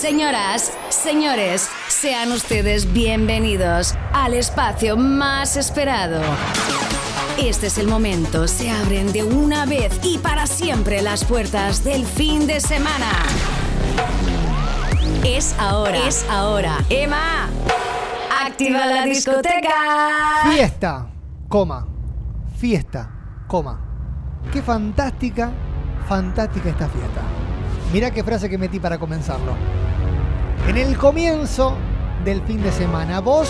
Señoras, señores, sean ustedes bienvenidos al espacio más esperado. Este es el momento, se abren de una vez y para siempre las puertas del fin de semana. Es ahora, es ahora. Emma, activa la discoteca. Fiesta, coma. Fiesta, coma. Qué fantástica, fantástica esta fiesta. Mirá qué frase que metí para comenzarlo. En el comienzo del fin de semana, vos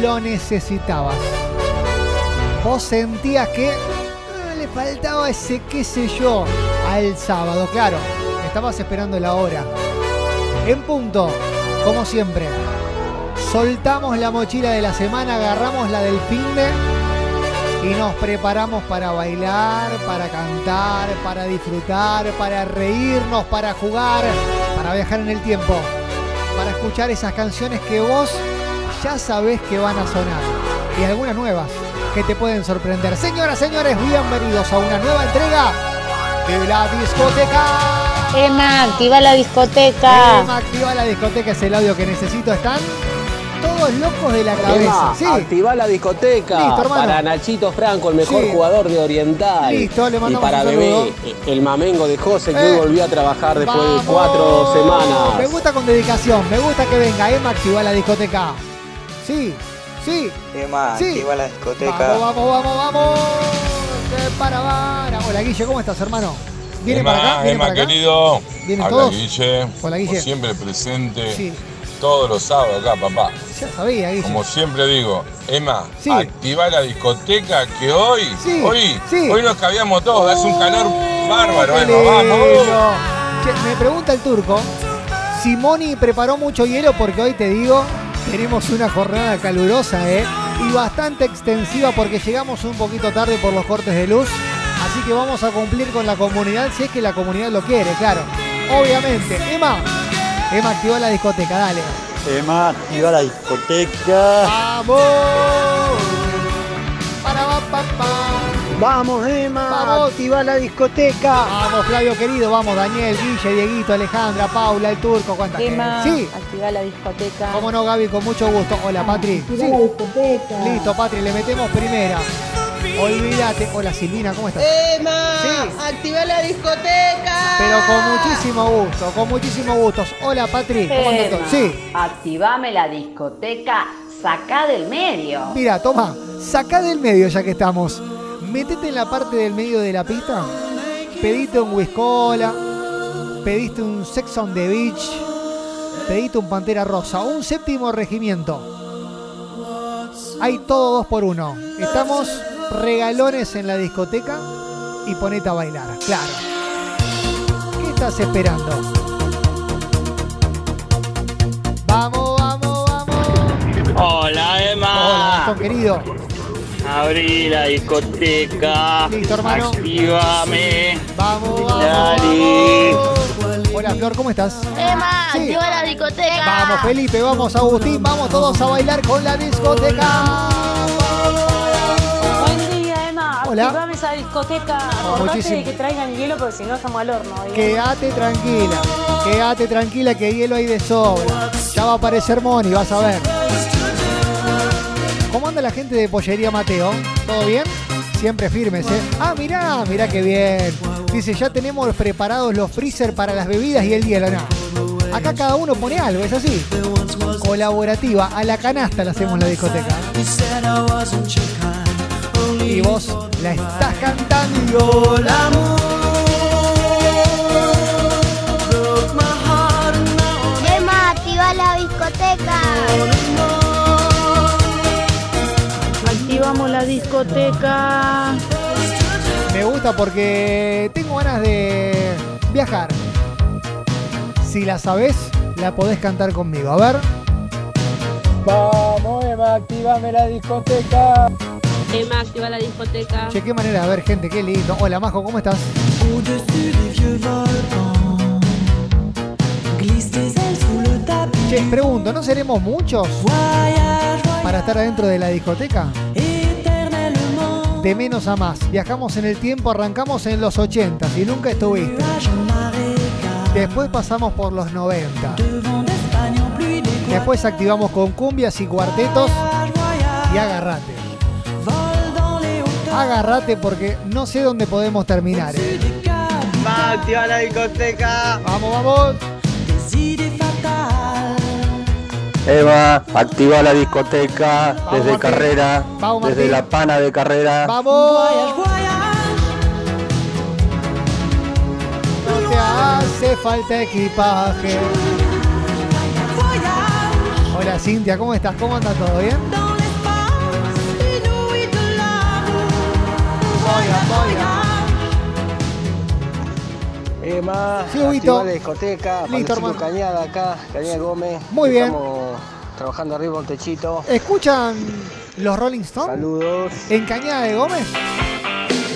lo necesitabas. Vos sentías que ah, le faltaba ese qué sé yo al sábado, claro. Estabas esperando la hora. En punto, como siempre. Soltamos la mochila de la semana, agarramos la del fin de y nos preparamos para bailar, para cantar, para disfrutar, para reírnos, para jugar, para viajar en el tiempo, para escuchar esas canciones que vos ya sabés que van a sonar y algunas nuevas que te pueden sorprender. Señoras, señores, bienvenidos a una nueva entrega de la discoteca. Emma, activa la discoteca. Emma, activa la discoteca, es el audio que necesito. ¿Están? Todos locos de la cabeza. Sí. activa la discoteca Listo, para Nachito Franco, el mejor Sí. jugador de Oriental. Listo, le y mandamos para un saludo. Bebé, el mamengo de José, que Eh. hoy volvió a trabajar después Vamos. de cuatro semanas. Me gusta con dedicación, me gusta que venga Emma activa la discoteca. Sí, sí. Emma, Sí. activa la discoteca. Vamos, vamos, vamos, vamos. Eh, Para, para. Hola Guille, ¿cómo estás, hermano? ¿Viene Emma, para acá? ¿Viene Emma para acá? querido, ¿Vienen habla todos? Guille, Hola, Guille. como siempre presente Sí, todos los sábados acá, papá. ya sabía, Guille. Como siempre digo, Emma, Sí. activa la discoteca que hoy, Sí, hoy, sí. hoy nos cabíamos todos, hace un calor bárbaro, Qué Emma, vamos. lindo. Che, me pregunta el turco, Simoni preparó mucho hielo porque hoy te digo, tenemos una jornada calurosa, ¿eh? Y bastante extensiva porque llegamos un poquito tarde por los cortes de luz. Así que vamos a cumplir con la comunidad si es que la comunidad lo quiere, claro. Obviamente. Emma, Emma activó la discoteca, dale. Emma, activa la discoteca. ¡Vamos! Para, pa, pa, pa. Vamos, Emma, Vamos. activa la discoteca. Vamos, Flavio querido, vamos, Daniel, Guille, Dieguito, Alejandra, Paula, el turco, cuánta Emma, gente. Sí, activa la discoteca. cómo no, Gaby, con mucho gusto. Hola, Patri. Sí. Listo, Patri, le metemos primera. Olvídate. Hola, Silvina, ¿cómo estás? Emma, Sí. activa la discoteca. Pero con muchísimo gusto, con muchísimo gusto. Hola, Patri, ¿cómo andas todo? Sí, Activame la discoteca, sacá del medio. mira, toma, sacá del medio ya que estamos. Metete en la parte del medio de la pista. Pedite un whiskola, pediste un Sex on the Beach, pediste un Pantera Rosa, un séptimo regimiento. Hay todo dos por uno. Estamos regalones en la discoteca y ponete a bailar, claro. ¿Qué estás esperando? Vamos, vamos, vamos. Hola, Emma. Hola, Gastón querido. Abrí la discoteca. Listo, hermano. Actívame. Vamos, vamos. Dale. vamos. Hola, Flor, ¿cómo estás? Emma, Sí. activa la discoteca. Vamos, Felipe, vamos, Agustín, vamos todos a bailar con la discoteca. Hola. Activame esa discoteca. Acordate de que traigan hielo porque si no estamos al horno. ¿eh? Quédate tranquila, quédate tranquila que hielo hay de sobra. Ya va a aparecer Moni, vas a ver. ¿Cómo anda la gente de Pollería Mateo? ¿Todo bien? Siempre firmes, ¿eh? Ah, mirá, mirá qué bien. Dice, ya tenemos preparados los freezer para las bebidas y el hielo, no. Acá cada uno pone algo, es así. Colaborativa, a la canasta la hacemos en la discoteca. Y vos la estás cantando. Emma, activa la discoteca. Activamos la discoteca. Me gusta porque tengo ganas de viajar. Si la sabés, la podés cantar conmigo. A ver. Vamos, Emma, activame la discoteca. Emma, activa la discoteca. Che, qué manera de ver gente, qué lindo. Hola, Majo, ¿cómo estás? Che, pregunto, ¿no seremos muchos para estar adentro de la discoteca? De menos a más. Viajamos en el tiempo, arrancamos en los 80 y nunca estuviste. Después pasamos por los 90. Después activamos con cumbias y cuartetos y agarrate. Agarrate porque no sé dónde podemos terminar. ¿eh? Va, activa la discoteca. Vamos, vamos. Eva, activa la discoteca Vamos, desde Martín. carrera, Vamos, desde la pana de carrera. ¡Vamos! No te hace falta equipaje. Hola Cintia, ¿cómo estás? ¿Cómo anda todo bien? Vaya. Emma, Sí, Huguito. discoteca, Listo. Cañada acá, Cañada Gómez. Muy bien. Estamos trabajando arriba un techito. ¿Escuchan los Rolling Stones? Saludos. ¿En Cañada de Gómez?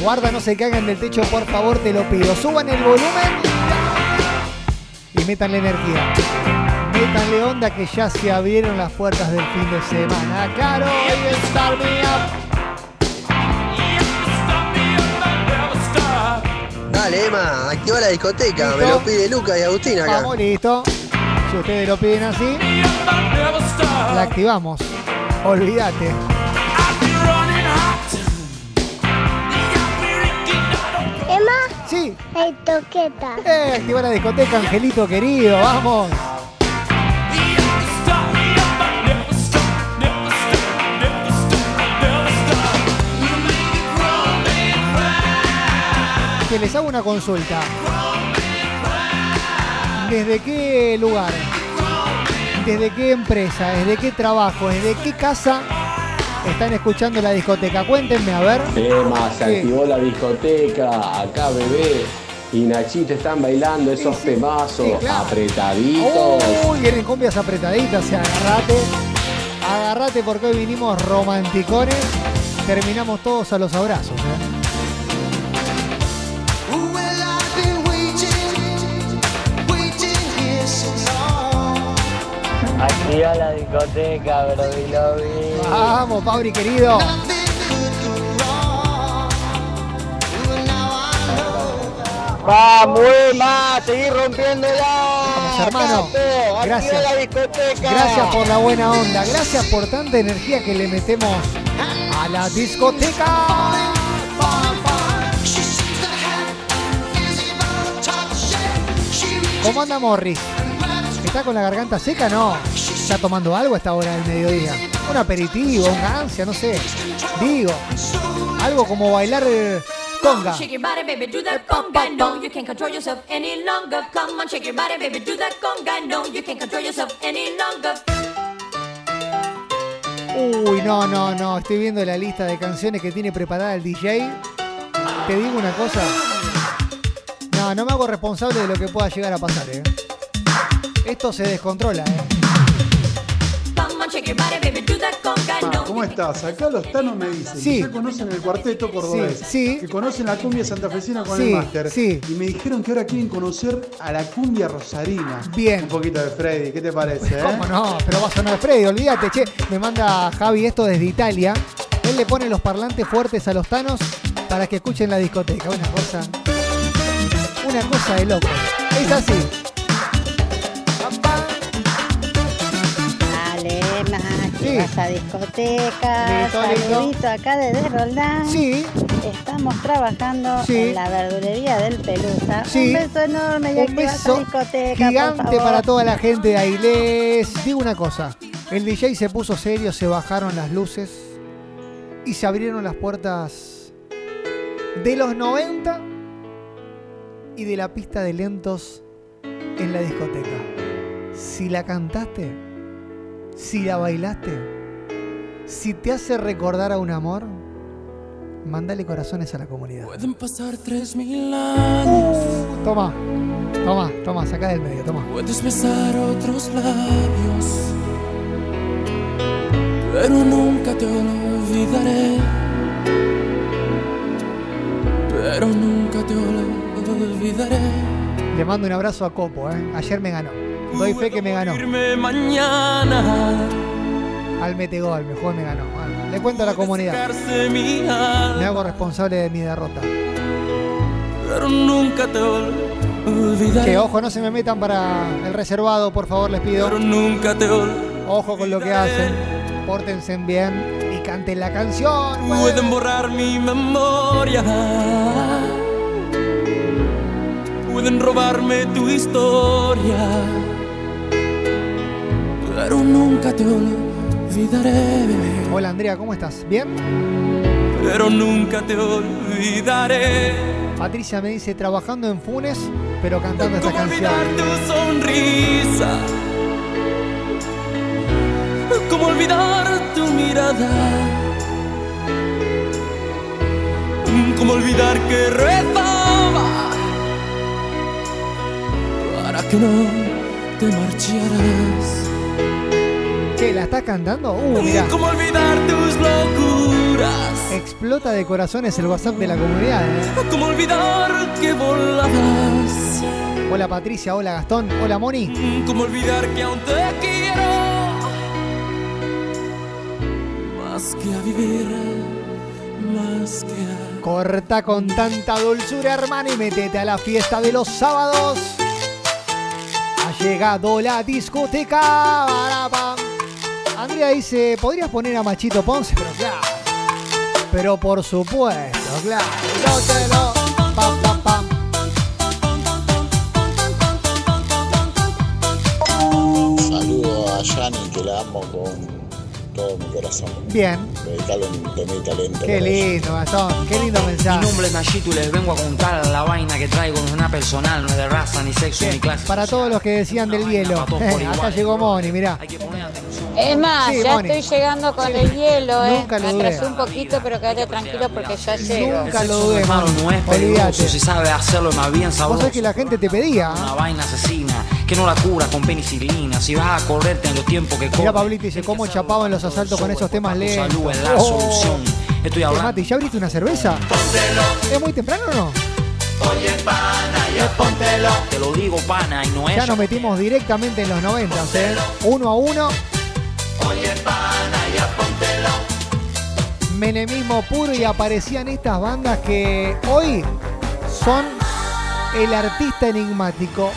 Guarda, no se caigan del techo, por favor, te lo pido. Suban el volumen y métanle energía. Métanle onda que ya se abrieron las puertas del fin de semana. Claro, hoy es Dale, Emma, activa la discoteca. Listo. Me lo pide Lucas y Agustín acá. Vamos, listo. Si ustedes lo piden así, la activamos. Olvídate. Emma, Sí, el toqueta. eh, activa la discoteca, Angelito querido, vamos. Que les hago una consulta. ¿Desde qué lugar? ¿Desde qué empresa? ¿Desde qué trabajo? ¿Desde qué casa están escuchando la discoteca? Cuéntenme, a ver. Emma, se Sí. activó la discoteca, acá bebé y Nachito están bailando esos Sí, sí. temazos Sí, claro. apretaditos. Uy, vienen cumbias apretaditas, y agarrate. Agarrate porque hoy vinimos romanticones. Terminamos todos a los abrazos. ¿eh? Activa la discoteca, Brody Lobby. Vamos, Pabri querido. Vamos, Emma, seguí rompiéndola. Vamos, hermano. Capo, Gracias. La discoteca. Gracias por la buena onda. Gracias por tanta energía que le metemos a la discoteca. ¿Cómo anda Morris? ¿Está con la garganta seca? No. ¿Está tomando algo a esta hora del mediodía? Un aperitivo, un gancia, no sé. Digo, algo como bailar eh, conga. Uy, no, no, no. Estoy viendo la lista de canciones que tiene preparada el DJ. Te digo una cosa. No, no me hago responsable de lo que pueda llegar a pasar, eh. Esto se descontrola, eh. No, ¿Cómo estás? Acá los tanos me dicen Sí. que ya conocen el cuarteto cordobés, Sí, sí. que conocen la cumbia santafesina con Sí, el máster. sí. Y me dijeron que ahora quieren conocer a la cumbia rosarina. Bien. Un poquito de Freddy, ¿qué te parece? eh? ¿Cómo no? Pero va a sonar Freddy, olvídate, che. Me manda Javi esto desde Italia. Él le pone los parlantes fuertes a los tanos para que escuchen la discoteca. Una cosa. Una cosa de loco. Es así. Sí. vas a discoteca. Listo, listo. Saludito acá desde Roldán. Sí. Estamos trabajando Sí. en la verdulería del Pelusa. Sí. Un beso enorme y Un beso discoteca, por gigante favor. para toda la gente de ahí. Les digo una cosa. El DJ se puso serio, se bajaron las luces y se abrieron las puertas de los 90 y de la pista de lentos en la discoteca. Si la cantaste, si la bailaste, si te hace recordar a un amor, mándale corazones a la comunidad. Pueden pasar tres mil años. Toma, toma, toma, saca del medio, toma. Puedes besar otros labios. Pero nunca te olvidaré. Pero nunca te olvidaré. Le mando un abrazo a Copo, ¿eh? Ayer me ganó. Doy fe que me ganó. Al metegol, me jugó y me ganó. Bueno, le cuento a la comunidad. Me hago responsable de mi derrota. pero nunca te. Que ojo, no se me metan para el reservado, por favor, les pido. Pero nunca te. Ojo con lo que hacen. Pórtense bien y canten la canción. pues. Pueden borrar mi memoria. Pueden robarme tu historia. Pero nunca te olvidaré. Hola Andrea, ¿cómo estás? ¿Bien? Pero nunca te olvidaré. Patricia me dice, trabajando en Funes, pero cantando esta ¿Cómo canción. olvidar tu sonrisa? ¿Cómo olvidar tu mirada? ¿Cómo olvidar que rezaba para que no te marcharas? ¿Qué? ¿La estás cantando? Uh, mirá. ¿Cómo olvidar tus locuras? Explota de corazones el WhatsApp de la comunidad, ¿eh? ¿Cómo olvidar que volabas? Hola Patricia, hola Gastón, hola Moni. ¿Cómo olvidar que aún te quiero? Más que a vivir, más que a... Corta con tanta dulzura, hermano, y métete a la fiesta de los sábados. Ha llegado la discoteca. Barapam. Andrea dice, ¿podrías poner a Machito Ponce? Pero claro. Pero por supuesto, claro. No te lo- pam, pam, pam. Saludo a Yani que la amo con todo mi corazón. Bien. Dedicarle un temita lento. Qué lindo, Gastón. Qué lindo mensaje. Mi nombre es Nachito y les vengo a contar la vaina que traigo. No es una personal, no es de raza, ni sexo, ni clase. Para todos los que decían del hielo. Acá llegó Moni, mirá. Es más, Sí, ya Moni. estoy llegando con el hielo, ¿eh? Nunca lo Me dudé. atrasé un poquito, pero quédate tranquilo porque ya llego. Nunca lo dudé, no es peligroso. Si sabe hacerlo, más bien sabroso. sabés que la gente te pedía. Una vaina asesina que no la cura con penicilina. Si vas a correrte en los tiempos que corren, Pablito dice, ¿cómo chapaban los asaltos con esos temas lentos? salud es la Oh. solución. Estoy Eh, hablando. Mati, ¿ya abriste una cerveza? ¿Es muy temprano o no? Oye, pana, ya póntelo. Te lo digo, pana, y no es. Ya nos metimos directamente en los 90, ¿eh? Uno a uno. Oye, pana, ya póntelo. Menemismo puro y aparecían estas bandas que hoy son el artista enigmático.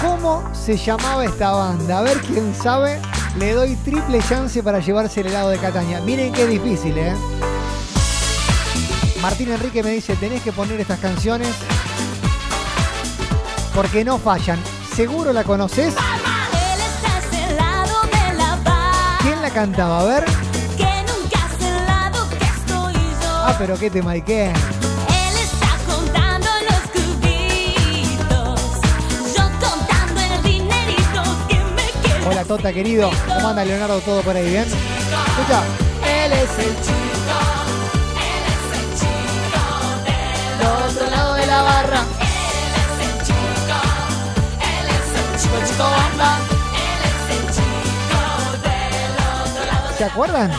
¿Cómo se llamaba esta banda? A ver quién sabe. Le doy triple chance para llevarse el helado de Cataña. Miren qué difícil, ¿eh? Martín Enrique me dice, tenés que poner estas canciones porque no fallan. ¿Seguro la conoces? La cantaba? A ver. que nunca es el lado que estoy yo. Ah, pero qué tema y qué. Él está contando los cubitos, yo contando el dinerito que me queda. Hola Tota querido. ¿Cómo anda Leonardo? ¿Todo por ahí bien? Escucha. Él es el chico. Él es el chico del otro lado de la barra. Él es el chico, él es el chico, chico bamba. ¿Se acuerdan?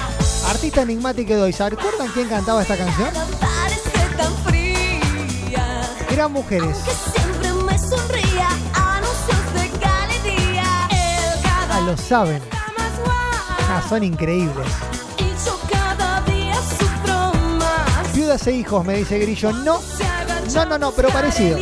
Artista enigmático de hoy. ¿Se acuerdan quién cantaba esta canción? Eran mujeres. Ah, lo saben. Ah, son increíbles. Viudas e hijos, me dice Grillo. No, no, no, no, pero parecido.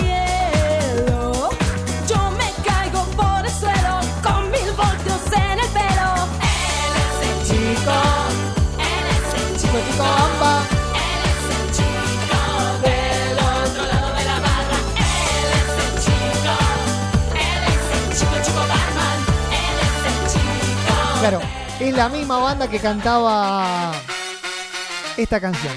Claro, es la misma banda que cantaba esta canción.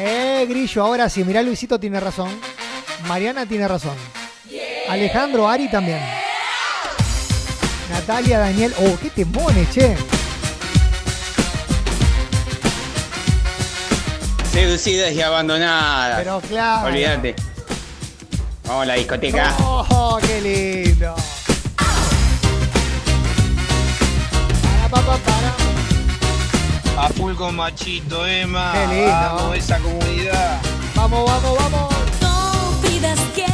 Eh, Grillo, ahora sí, mirá Luisito tiene razón. Mariana tiene razón. Alejandro Ari también. Natalia, Daniel. Oh, qué temones, che. Seducidas y abandonadas. Pero claro. Olvídate. Vamos a la discoteca. Oh, qué lindo. Para. A full con machito, Emma. Qué lindo. Vamos, esa comunidad. Vamos, vamos, vamos. No pidas que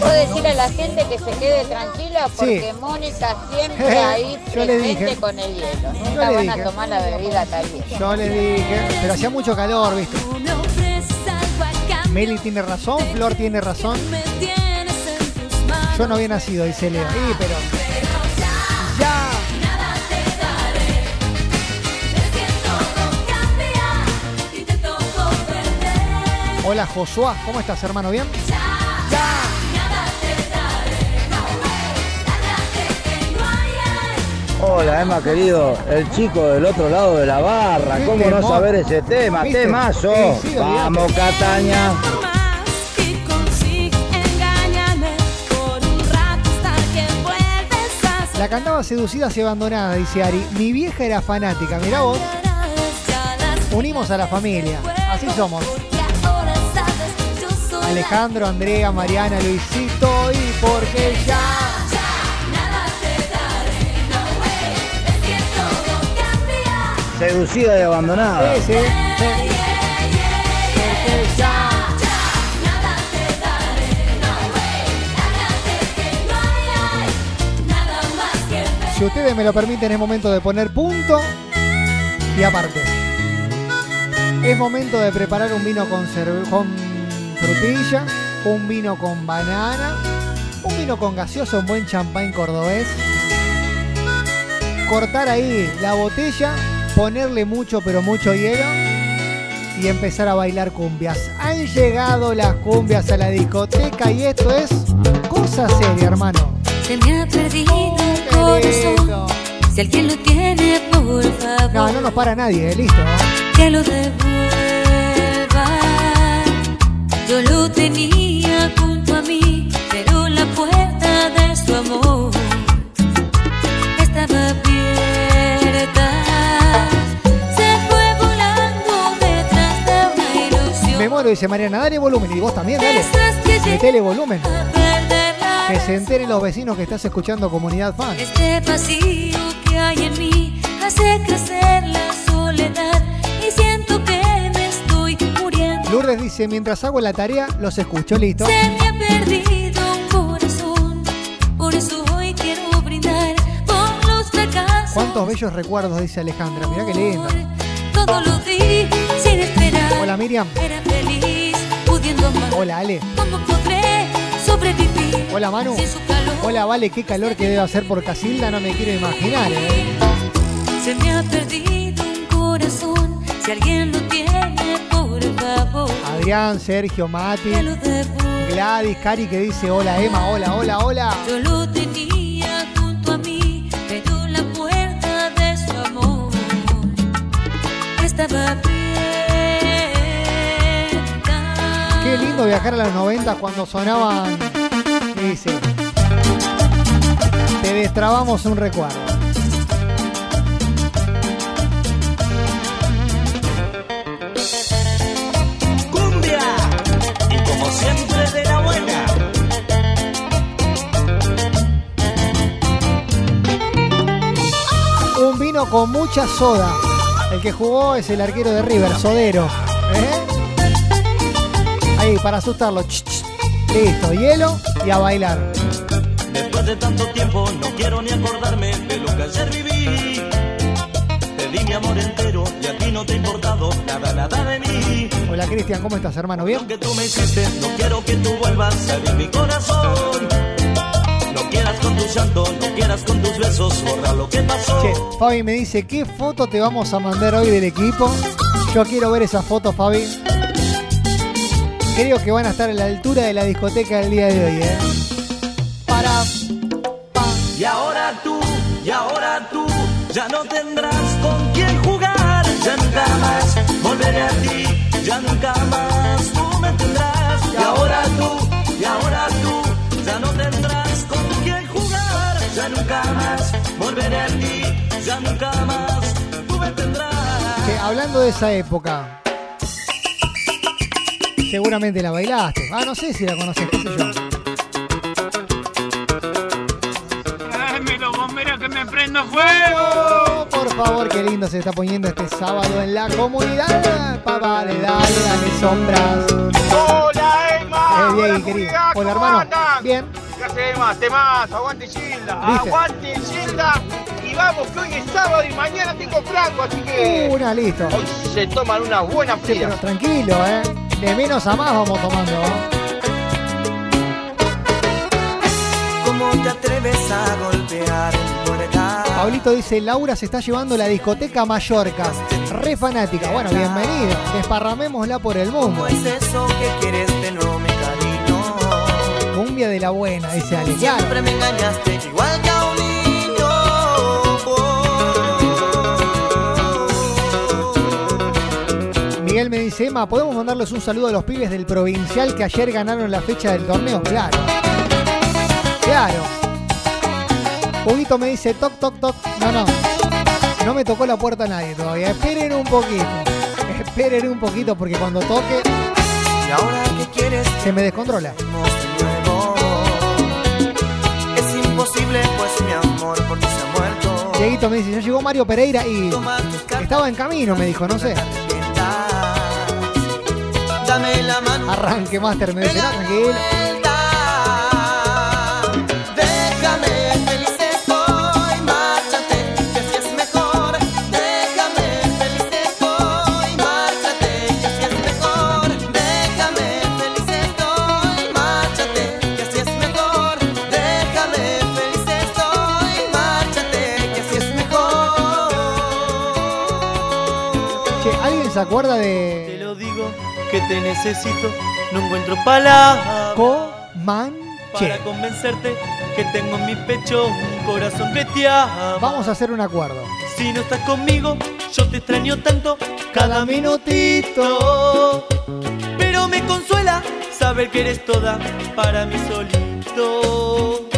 Puedo decirle a la gente que se quede tranquila porque Sí. Mónica siempre ahí le presente con el hielo. Yo Nunca le van dije. a tomar la bebida caliente. Yo les dije, pero hacía mucho calor, ¿viste? Meli tiene razón, Flor tiene razón. Yo no había nacido, dice Leo. Sí, pero. Hola Josuá, ¿cómo estás, hermano? ¿Bien? Hay ay. Hola, Emma, querido. El chico del otro lado de la barra. ¿Cómo no saber ese tema? ¿Viste? Temazo. Sí, sí, olvídate. Vamos, Cataña. La cantaba Seducidas y Abandonadas, dice Ari. Mi vieja era fanática, mirá vos. ya Unimos a la familia. Así somos. Alejandro, Andrea, Mariana, Luisito y porque ya. Seducida y abandonada. Sí, sí, Si ustedes me lo permiten, es momento de poner punto y aparte. Es momento de preparar un vino con, con frutilla, un vino con banana, un vino con gaseosa, un buen champán cordobés. Cortar ahí la botella, ponerle mucho pero mucho hielo y empezar a bailar cumbias. Han llegado las cumbias a la discoteca y esto es cosa seria, hermano. se me ha perdido el corazón si alguien lo tiene por favor No, no nos para nadie, eh, listo. ¿no? que lo devuelva. Yo lo tenía junto a mí, pero la puerta de su amor estaba abierta. Se fue volando detrás de una ilusión. Me muero, dice Mariana, dale volumen. Y vos también, dale. Metele volumen. Que se enteren los vecinos que estás escuchando Comunidad Fan. Este vacío que hay en mí hace crecer la Lourdes dice, mientras hago la tarea, los escucho, listo. Se me ha perdido un corazón, por eso hoy quiero brindar por los fracasos. Cuántos bellos recuerdos, dice Alejandra. Mirá qué lindo. Todo lo di sin esperar. Hola Miriam. Era feliz pudiendo amar. Hola Ale. ¿Cómo podré sobrevivir? Hola Manu. Sin su calor. Hola Vale, qué calor que debe hacer por Casilda, no me quiero imaginar. ¿eh? Se me ha perdido un corazón. Si alguien lo tiene, Adrián, Sergio, Mati. Gladys, Cari que dice hola Emma, hola, hola, hola. Yo lo tenía junto a mí, pero la puerta de su amor estaba abierta. Qué lindo viajar a los 90 cuando sonaban. Dice. Te destrabamos un recuerdo. Vino con mucha soda. El que jugó es el arquero de River, Sodero. ¿Eh? Ahí, para asustarlo. Ch, ch. Listo, hielo y a bailar. Después de tanto tiempo no quiero ni acordarme de lo que ayer viví. Te di mi amor entero y a ti no te ha importado nada, nada de mí. Hola Cristian, ¿cómo estás, hermano? ¿Bien? Lo que tú me hiciste, no quiero que tú vuelvas a herir mi corazón. No quieras con tu llanto, no quieras con tus besos, borra lo que pasó. Che, Fabi me dice, ¿qué foto te vamos a mandar hoy del equipo? Yo quiero ver esa foto, Fabi. Creo que van a estar a la altura de la discoteca del día de hoy, ¿eh? Para. Y ahora tú, y ahora tú, ya no tendrás con quién jugar. Ya nunca más volveré a ti, ya nunca más tú me tendrás. Y ahora tú, jugar. Ya nunca más volveré a ti, ya nunca más tú me tendrás. Che, hablando de esa época. Seguramente la bailaste. Ah, no sé si la conoces, qué sé yo. ¡Ay, los bomberos que me prendo fuego! Por favor, qué lindo se está poniendo este sábado en la comunidad. Papá, dale, dale, dale sombras. ¡Hola, Emma! Eh, bien, querido. Hola, hermano. Bien. ¿Qué hace, Emma? Temazo, aguante Gilda. ¿Viste? Aguante Gilda. Y vamos, que hoy es sábado y mañana tengo franco, así que. Una, listo. Hoy se toman una buena Sí, pero tranquilo, ¿eh? De menos a más vamos tomando. ¿Cómo te atreves a golpear? Pablito dice, Laura se está llevando la discoteca Mallorca. Re fanática. Bueno, bienvenido. Desparramémosla por el mundo. ¿Cómo es eso que quieres de no cariño? Cumbia de la buena, dice Ale. Siempre me engañaste igual que a un niño. Miguel me dice, Emma, ¿podemos mandarles un saludo a los pibes del provincial que ayer ganaron la fecha del torneo? Claro. Claro. Huguito me dice, toc, toc, toc. No, no. No me tocó la puerta nadie todavía. Esperen un poquito. Esperen un poquito porque cuando toque ¿Y ahora qué quieres? se me descontrola. Imposible, pues mi amor por ti se ha muerto. Dieguito me dice, ya llegó Mario Pereira y estaba en camino, me dijo, no sé. Dame la mano. Arranque, Master, me dice, no, tranquilo. ¿Alguien se acuerda Te de lo digo, que te necesito, no encuentro palabras. Comanche? Para convencerte que tengo en mi pecho un corazón que te ama. Vamos a hacer un acuerdo. Si no estás conmigo, yo te extraño tanto cada minutito. Pero me consuela saber que eres toda para mí solito.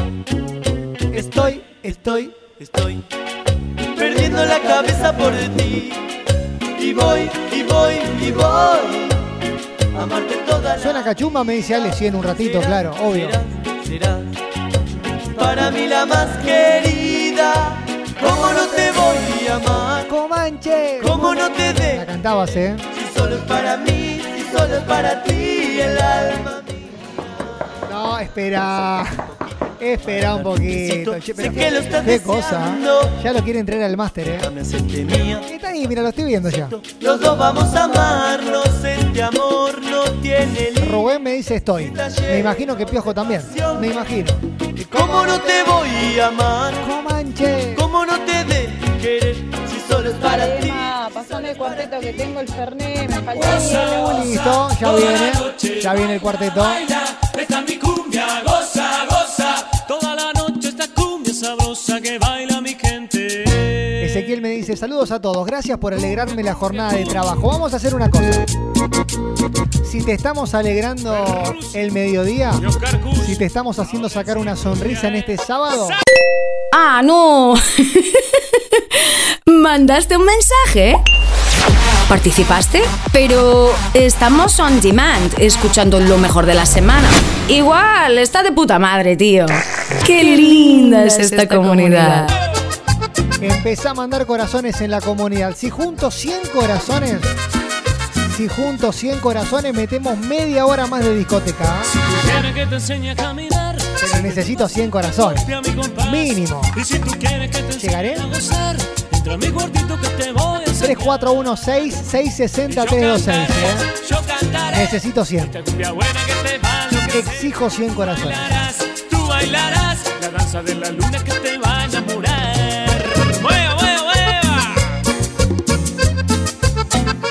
Estoy, estoy, estoy perdiendo la cabeza por ti. Y voy, y voy, y voy. Amarte toda la Suena cachumba, me dice Ale, sí, en un ratito, claro, obvio. serás para mí la más querida. ¿Cómo no te voy a amar? Comanche. ¿Cómo no te de? La cantabas, ¿eh? Si solo es para mí, si solo es para ti el alma. No, espera. Espera un poquito. Che, pero sé que lo estás ¿Qué cosa? deseando. Ya lo quiere entrar al máster, ¿eh? Está ahí, mira, lo estoy viendo ya. Los dos vamos a amarnos, este amor no tiene. Rubén me dice estoy. Me imagino que Piojo también. Me imagino. ¿Cómo no te voy a amar? Comanche. ¿Cómo no te de querer si solo es para ti? Pasame el cuarteto que tengo el Fernet, me falta hielo. Listo, ya viene. Ya viene el cuarteto. Esta es mi cumbia, goza. Que baila mi gente. Ezequiel me dice, saludos a todos, gracias por alegrarme la jornada de trabajo. Vamos a hacer una cosa. Si te estamos alegrando el mediodía, si te estamos haciendo sacar una sonrisa en este sábado, Ah, no. ¿Mandaste un mensaje? ¿Participaste? Pero estamos on demand, escuchando lo mejor de la semana. Igual, está de puta madre, tío. Qué linda es esta comunidad. empezá a mandar corazones en la comunidad. Si juntos 100 corazones, si juntos 100 corazones, metemos media hora más de discoteca. ¿ah? Quieres que te enseñe a caminar. Pero necesito 100 corazones. Mínimo. ¿Llegaré? A gozar, entra a mi cuartito que te voy a enseñar. 3416-660-326. ¿eh? Necesito 100. esta cumbia buena que te va a enloquecer. Exijo 100 corazones. Tú bailarás la danza de la luna que te va a enamorar. ¡Mueva, mueva, mueva!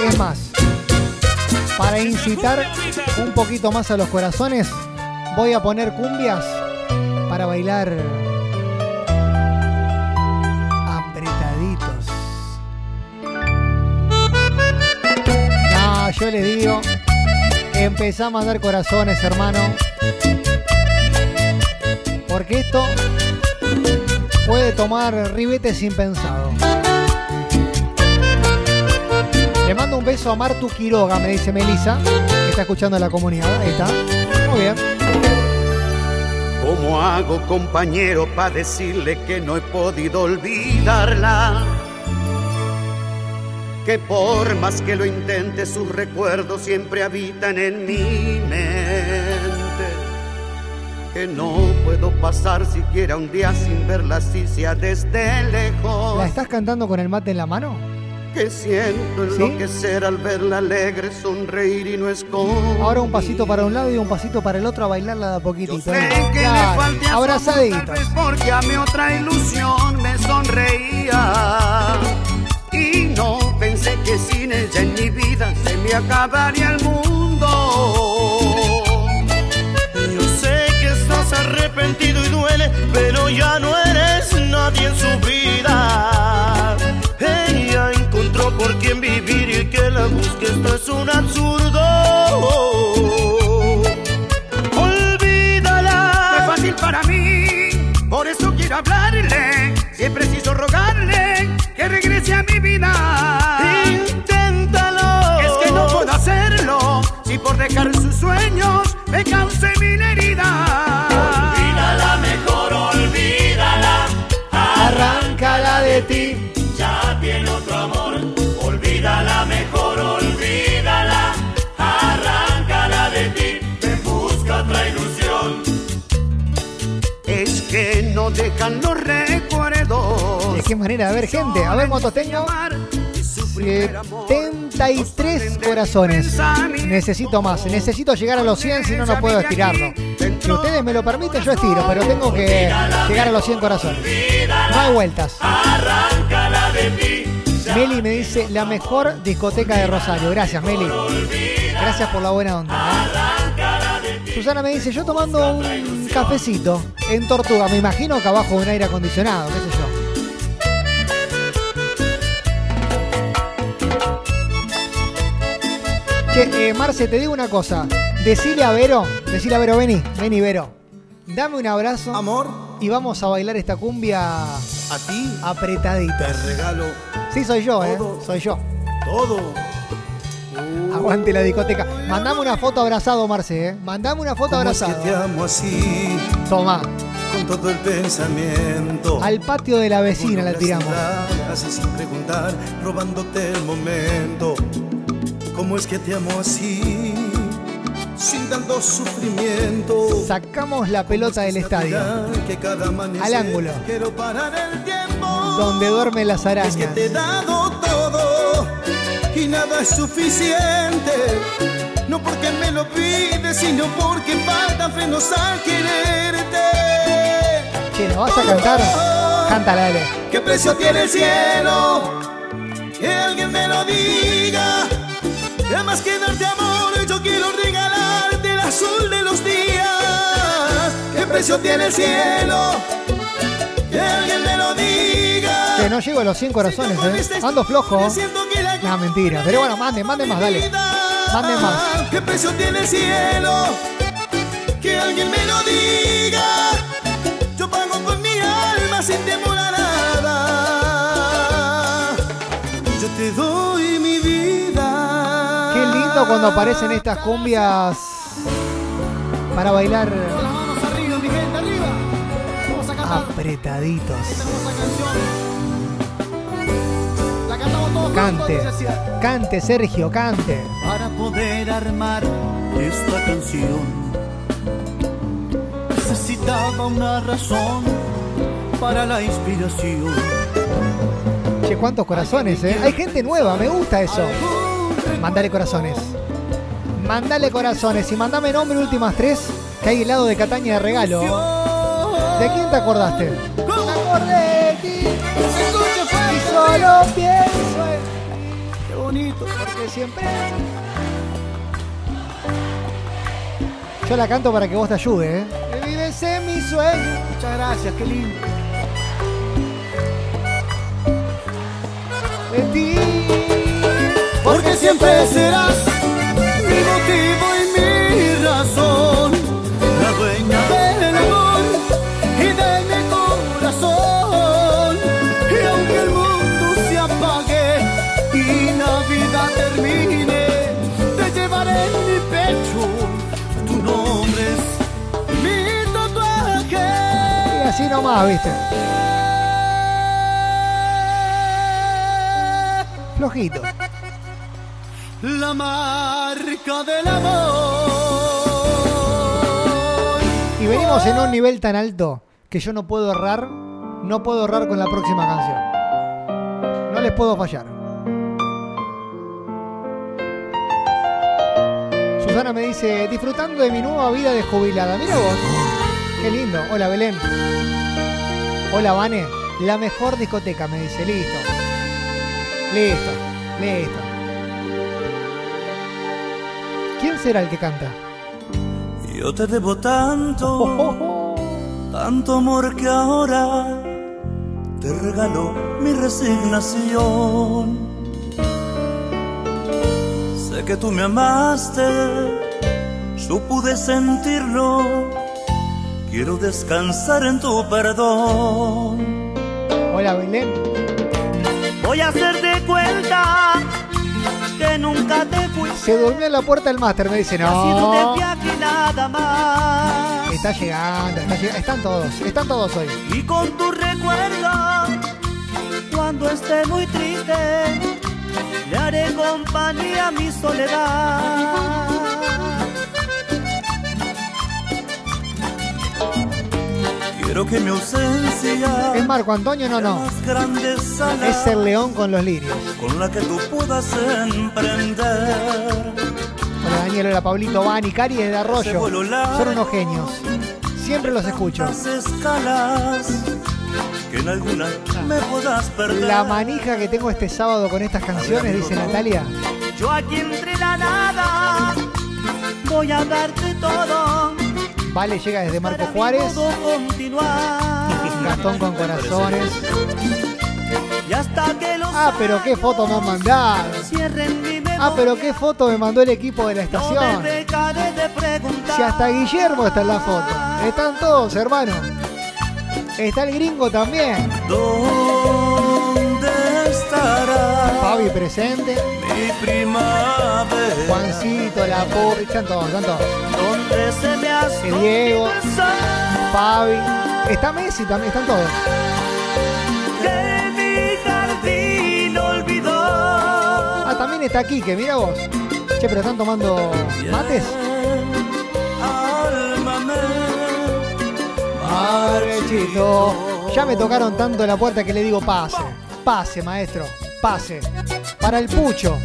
Es más, para incitar un poquito más a los corazones, voy a poner cumbias para bailar yo les digo, empezá a mandar corazones, hermano. Porque esto puede tomar ribetes sin pensado. Le mando un beso a Martu Quiroga, me dice Melissa, que está escuchando la comunidad. Ahí está. Muy bien. ¿Cómo hago, compañero, para decirle que no he podido olvidarla? Que por más que lo intente, sus recuerdos siempre habitan en mi mente. Que no puedo pasar siquiera un día sin verla, si sea desde lejos. ¿La estás cantando con el mate en la mano? que siento enloquecer al verla alegre, sonreír y no esconder. Ahora un pasito para un lado y un pasito para el otro a bailarla de a poquitito. Sé ¿eh? que le falte a su amor, Abrazaditos. tal vez porque a mi otra ilusión me sonreía. No pensé que sin ella en mi vida se me acabaría el mundo. Yo sé que estás arrepentido y duele, pero ya no eres nadie en su vida. Ella encontró por quien vivir y que la busque, esto es un absurdo. Olvídala. es fácil para mí, por eso quiero hablarle. Si es preciso rogarle me cause mil heridas. Olvídala, mejor olvídala. Arráncala de ti. Ya tiene otro amor. Olvídala, mejor olvídala. Arráncala de ti. Te busca otra ilusión. Es que no dejan los recuerdos. ¿De qué manera? A ver, gente. A ver, motosteño. 73 corazones. Necesito más. Necesito llegar a los 100, si no, no puedo estirarlo. Si ustedes me lo permiten, yo estiro, pero tengo que llegar a los 100 corazones. No hay vueltas. Meli me dice la mejor discoteca de Rosario. Gracias, Meli. Gracias por la buena onda. ¿eh? Susana me dice, yo tomando un cafecito en Tortuga, me imagino que abajo de un aire acondicionado, qué sé yo. Che, eh, Marce, te digo una cosa. Decile a Vero, decile a Vero, vení, vení, Vero. Dame un abrazo. Amor. Y vamos a bailar esta cumbia A ti apretadita. te regalo Sí, soy yo, ¿eh? Soy yo. todo. Aguante la discoteca. Mandame una foto abrazado, Marce, ¿eh? Mandame una foto ¿Cómo es que abrazado. te amo así, Toma. con todo el pensamiento. Al patio de la vecina la tiramos. Así sin preguntar, robándote el momento. ¿Cómo es que te amo así, sin tanto sufrimiento? Sacamos la pelota del estadio. Que cada Al ángulo. Quiero parar el tiempo. Donde duermen las Es que arañas. te he dado todo y nada es suficiente. No porque me lo pides, sino porque faltan frenos al quererte. Che, ¿lo vas a cantar? Cántala, dale. ¿Qué precio tiene el cielo? Que alguien me lo diga. Y más que darte amor, yo quiero regalarte el azul de los días. ¿Qué precio tiene el cielo? Que alguien me lo diga. Que no llego a los 100 corazones, ¿eh? Ando flojo. No, mentira. Pero bueno, manden, manden más, dale. Manden más. ¿Qué precio tiene el cielo? Que alguien me lo diga. Cuando aparecen estas cumbias para bailar apretaditos. Cante, cante, Sergio, cante. Para poder armar esta canción necesitaba una razón para la inspiración. Che, cuántos corazones, ¿eh? Hay gente nueva, me gusta eso. Mandale corazones. Mandale corazones y mandame nombre últimas tres que hay helado de Cataña de regalo. ¿De quién te acordaste? Me acordé de ti. Y solo pienso en ti. Qué bonito, porque siempre. Yo la canto para que vos te ayude, ¿eh? Vives en mi sueño. Muchas gracias, qué lindo. De ti. Porque siempre serás motivo y mi razón, la dueña del amor y de mi corazón. Y aunque el mundo se apague y Navidad termine, te llevaré en mi pecho. Tu nombre es mi tatuaje. Y así nomás, ¿viste? Flojito la marca del amor. Y venimos en un oh. nivel tan alto que yo no puedo errar, no puedo errar con la próxima canción. No les puedo fallar. Susana me dice, disfrutando de mi nueva vida de jubilada. Mira vos. Qué lindo. Hola Belén. Hola Vane. La mejor discoteca, me dice. Listo. Listo. Listo. Será el que canta? Yo te debo tanto, tanto amor que ahora te regalo mi resignación. Sé que tú me amaste, yo pude sentirlo. Quiero descansar en tu perdón. Hola Belén. Voy a hacer de cuenta que nunca te fui. Se durmió en la puerta del máster, me dice. No. nada más. Está llegando, está llegando. Están todos, están todos hoy. Y con tu recuerdo, cuando esté muy triste, le haré compañía a mi soledad. Quiero que mi ausencia ¿Es Marco Antonio? No, no. Es el león con los lirios. con la que tú puedas emprender. Hola Daniel, hola Pablito, Vani, Cari de Arroyo. Son unos genios. Siempre los escucho. Las escalas que en alguna me puedas perder. La manija que tengo este sábado con estas canciones, dice Natalia. Yo aquí entre la nada voy a darte todo. Vale, llega desde Marco Juárez. Gastón con corazones. Ah, pero qué foto me han mandado. Ah, pero qué foto me mandó el equipo de la estación. Si hasta Guillermo está en la foto. Están todos, hermano. Está el gringo también. ¿Dónde estará Fabi presente. mi primavera? Juancito, la pobre. Están todos, están todos. ¿Dónde se me ha El Diego. Fabi. Está Messi también, están todos. Ah, también está Quique, mira vos. Che, pero están tomando mates. Ya me tocaron tanto la puerta que le digo pase. Pase, maestro. Pase. Para el pucho.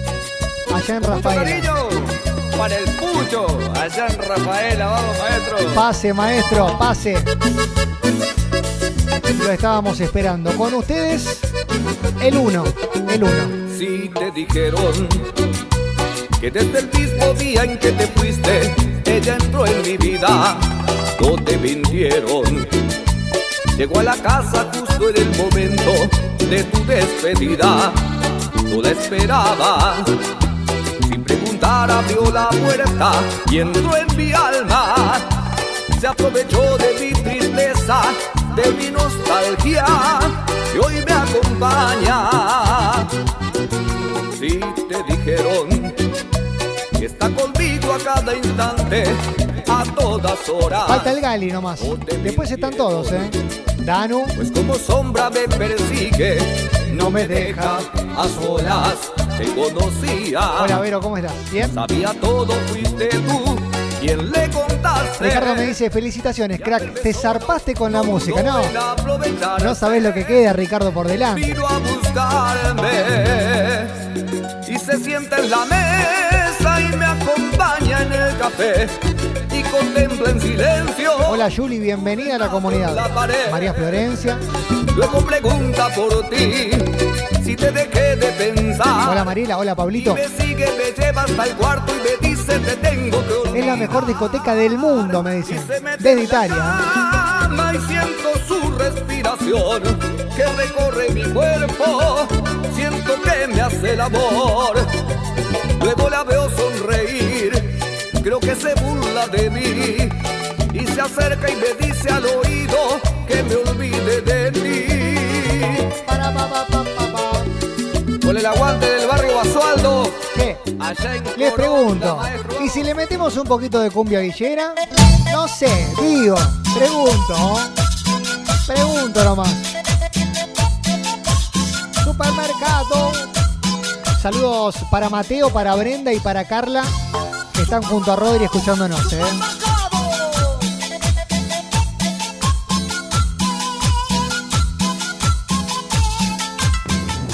Allá en Rafaela. Para el pucho, allá en Rafaela, vamos maestro. Pase, maestro, pase. Lo estábamos esperando. Con ustedes, el uno. El uno. Si te dijeron que desde el mismo día en que te fuiste, ella entró en mi vida, no te mintieron. Llegó a la casa justo en el momento de tu despedida, no la esperaba. Abrió la puerta y entró en mi alma. Se aprovechó de mi tristeza, de mi nostalgia, y hoy me acompaña. Si te dijeron que está conmigo a cada instante, a todas horas. Falta el Gali nomás. Después están todos, ¿eh? Danu. Pues como sombra me persigue, no me deja a solas. Te conocía. Hola, Vero, ¿cómo estás? ¿Bien? Sabía todo, fuiste tú quien le contaste. Ricardo me dice, felicitaciones, crack. Te zarpaste con la música. No, no sabés lo que queda, Ricardo, por delante. vino a buscarme y se sienta en la mesa y me acompaña en el café y contempla en silencio. Hola, Juli, bienvenida a la comunidad. María Florencia. Luego pregunta por ti si te dejé de pensar. Hola, Mariela. Hola, Pablito. Me sigue, me lleva hasta el cuarto y me dice te tengo que olvidar. Es la mejor discoteca del mundo, me dicen. Desde Italia. y siento su respiración que recorre mi cuerpo. Siento que me hace el amor. Luego la veo sonreír. Creo que se burla de mí. Y se acerca y me dice al oído que me olvide Con el aguante del barrio Basualdo. ¿Qué? Allá en Les Coronda, pregunto, maestro. ¿y si le metemos un poquito de cumbia villera? No sé, digo, pregunto. Pregunto nomás. Supermercado. Saludos para Mateo, para Brenda y para Carla, que están junto a Rodri escuchándonos, ¿eh?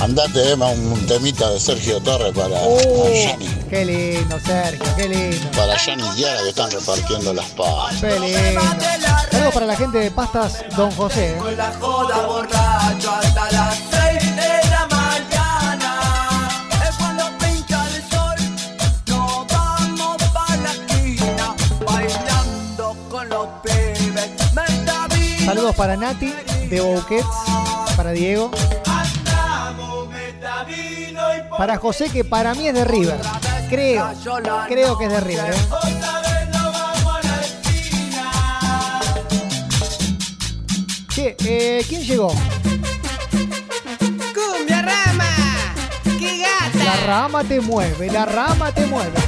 Andate, Emma, un temita de Sergio Torres para Yanni. qué Qué lindo, Sergio, qué lindo. Para Jan y Diana que están repartiendo las pastas. Qué lindo. Saludos para la gente de Pastas Don José. Con la joda borracho hasta las 6 de la mañana. Es cuando pincha el sol. Nos vamos para la esquina. Bailando con los pibes. Menta vino. Saludos para Nati de Bouquets, para Diego. Para José, que para mí es de River. Creo, creo que es de River. ¿eh? Che, eh, ¿quién llegó? ¡Cumbia rama! ¡Qué gata! La rama te mueve, la rama te mueve.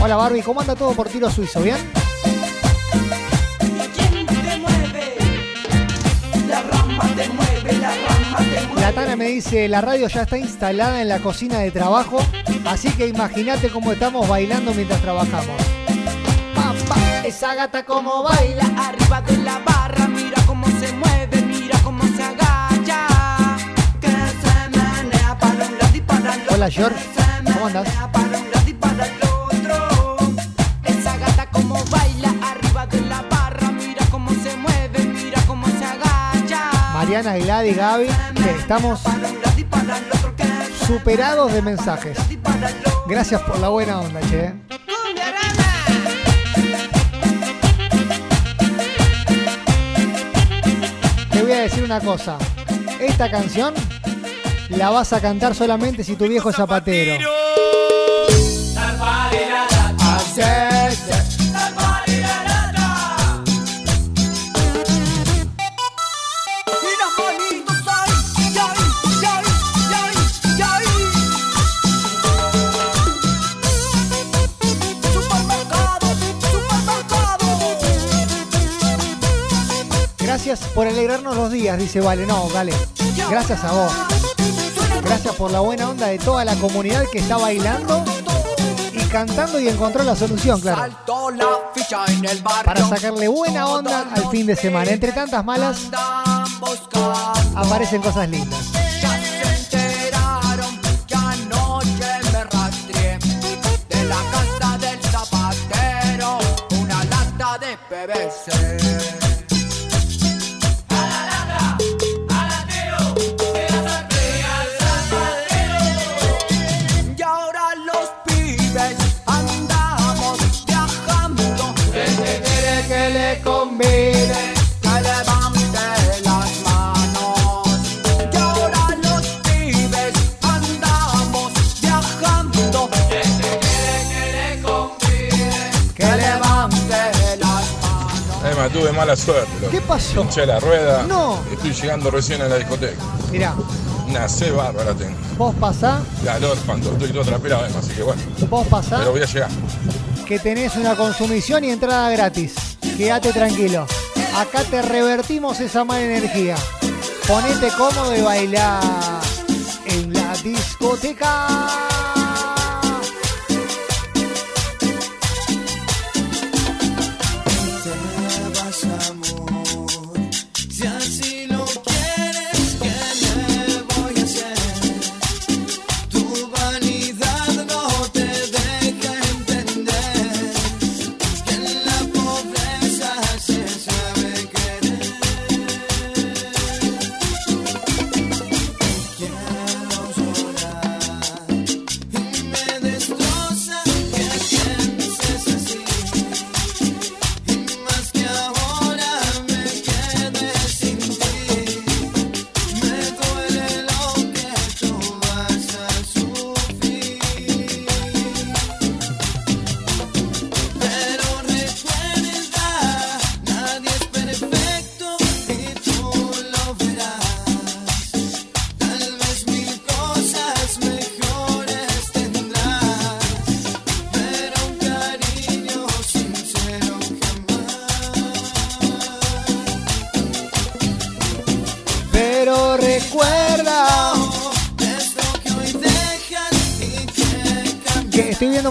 Hola Barbie, ¿cómo anda todo por tiro suizo? ¿Bien? Te mueve. La Tana me dice, la radio ya está instalada en la cocina de trabajo, así que imagínate cómo estamos bailando mientras trabajamos. Esa gata como baila arriba de la barra, mira cómo se mueve, mira cómo se agacha. Que se menea para un lado y para el otro. Hola George, ¿cómo andas? Para un lado y para el otro. Esa gata como baila arriba de la barra, mira cómo se mueve, mira cómo se agacha. Mariana, Gladys, Gaby, estamos superados de mensajes. Gracias por la buena onda, che. Te voy a decir una cosa. Esta canción la vas a cantar solamente si tu viejo es zapatero. Alegrarnos los días, dice Vale. No, Vale. Gracias a vos. Gracias por la buena onda de toda la comunidad que está bailando y cantando y encontró la solución, claro. Para sacarle buena onda al fin de semana. Entre tantas malas, aparecen cosas lindas. Mala suerte. loco. ¿Qué pasó? Pinché la rueda. No. Estoy llegando recién a la discoteca. Mirá, Una C bárbara tengo. vos pasá, Calor, cuando estoy todo así que bueno. vos pasá, Pero voy a llegar. que tenés una consumición y entrada gratis. Quédate tranquilo. Acá te revertimos esa mala energía. Ponete cómodo y bailá en la discoteca.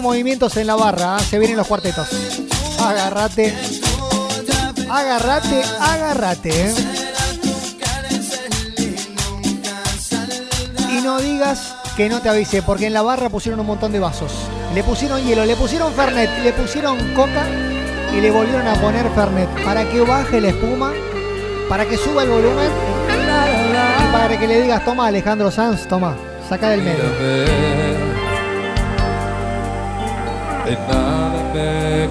Movimientos en la barra. ¿ah? Se vienen los cuartetos. Agárrate. Agárrate, agárrate. ¿eh? Y no digas que no te avise, porque en la barra pusieron un montón de vasos. Le pusieron hielo, le pusieron Fernet, le pusieron coca y le volvieron a poner Fernet para que baje la espuma, para que suba el volumen para que le digas, toma Alejandro Sanz, toma, saca del medio.